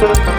Thank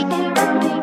you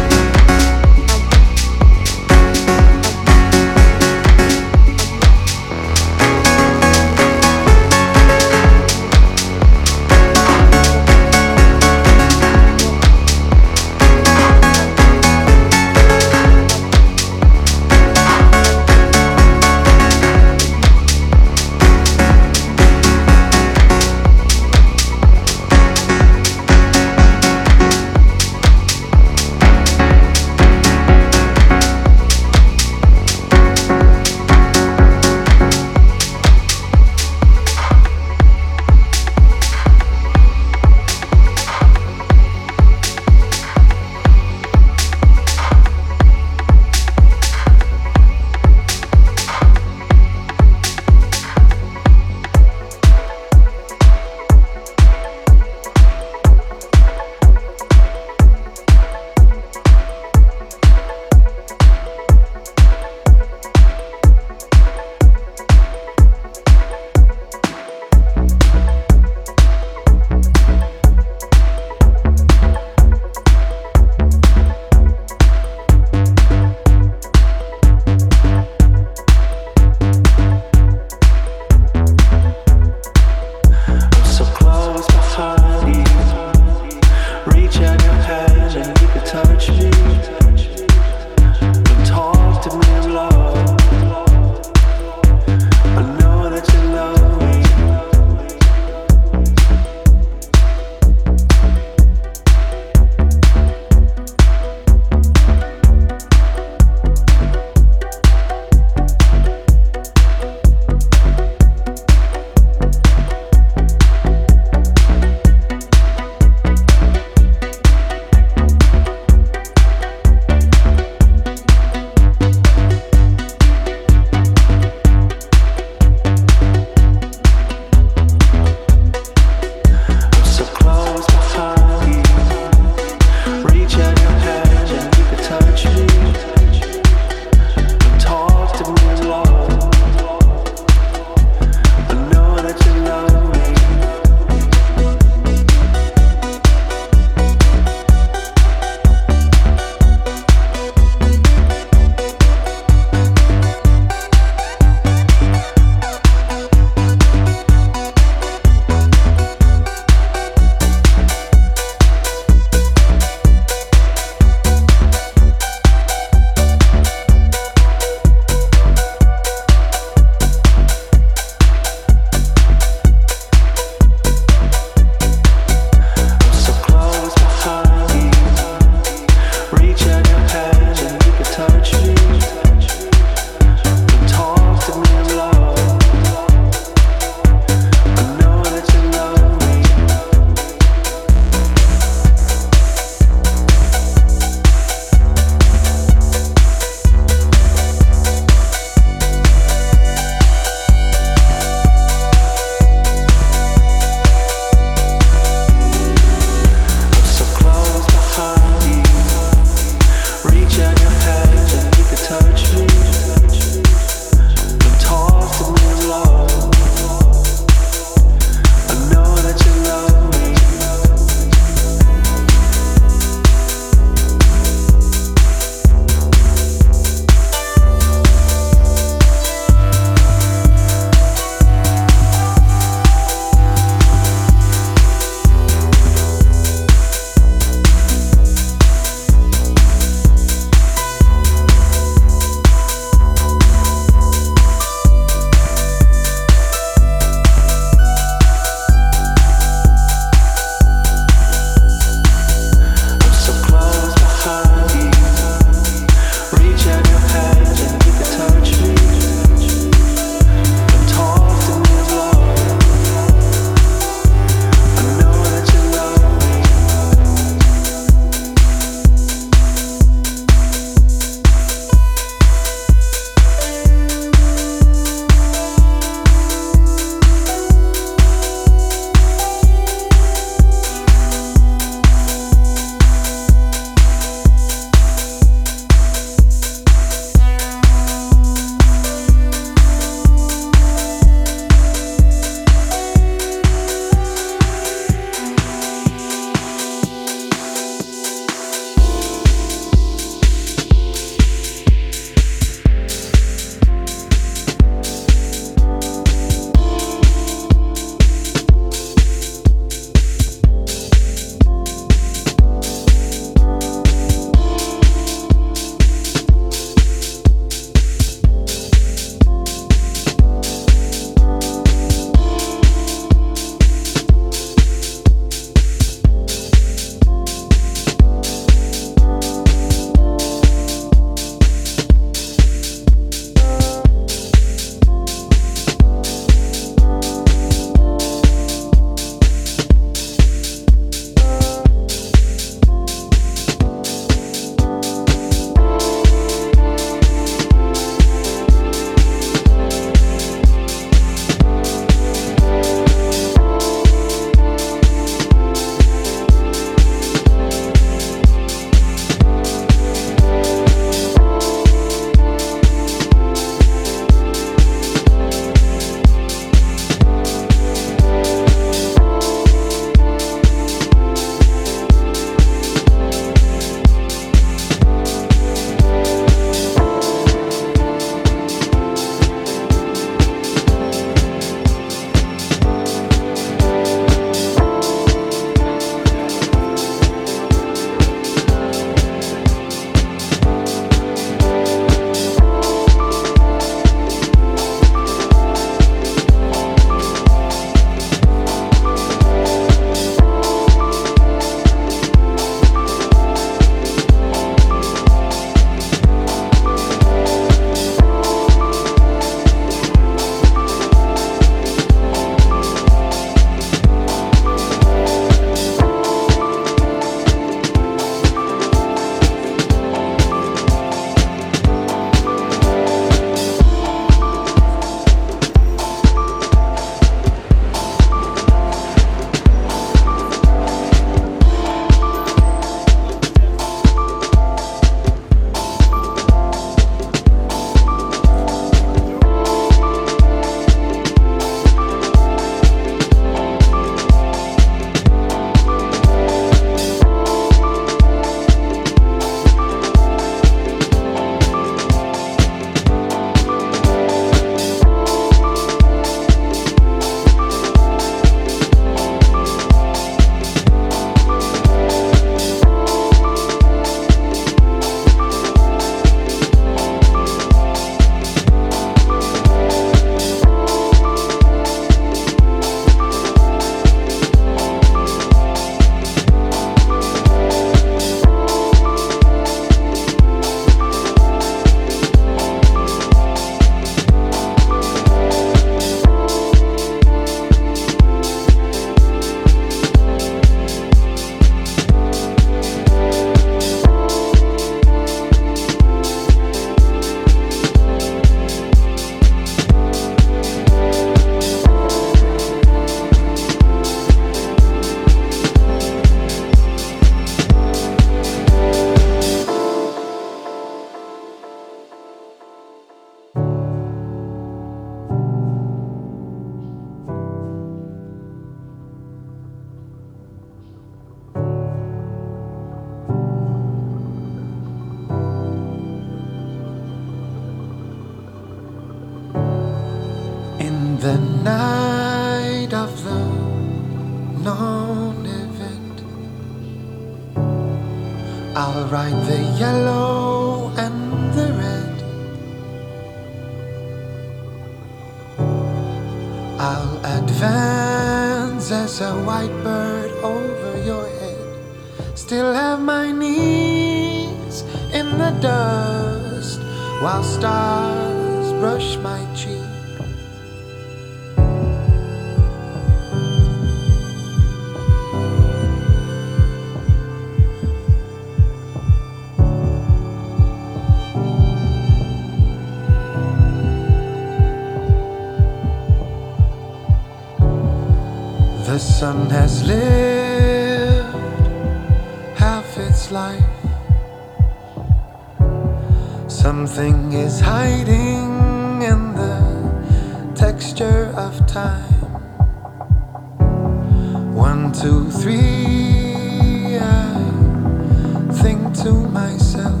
two, three, I think to myself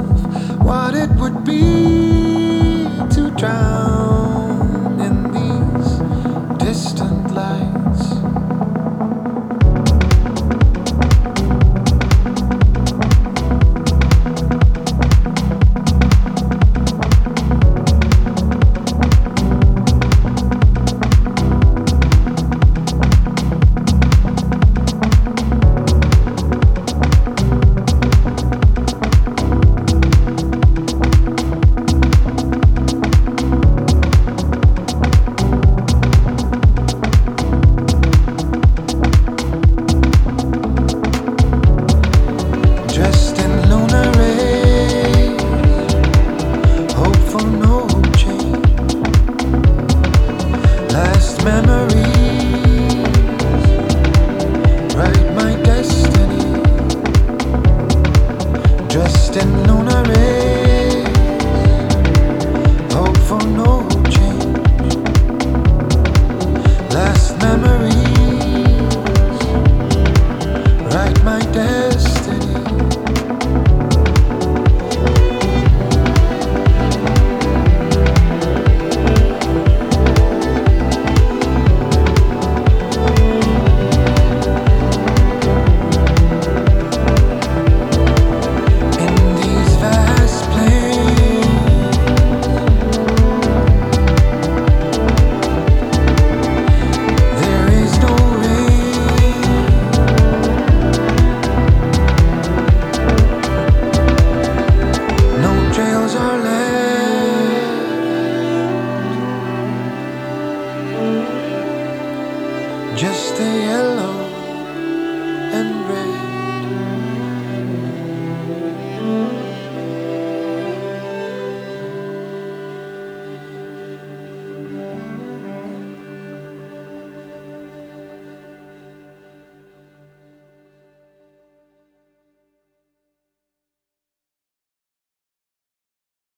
what it would be to drown.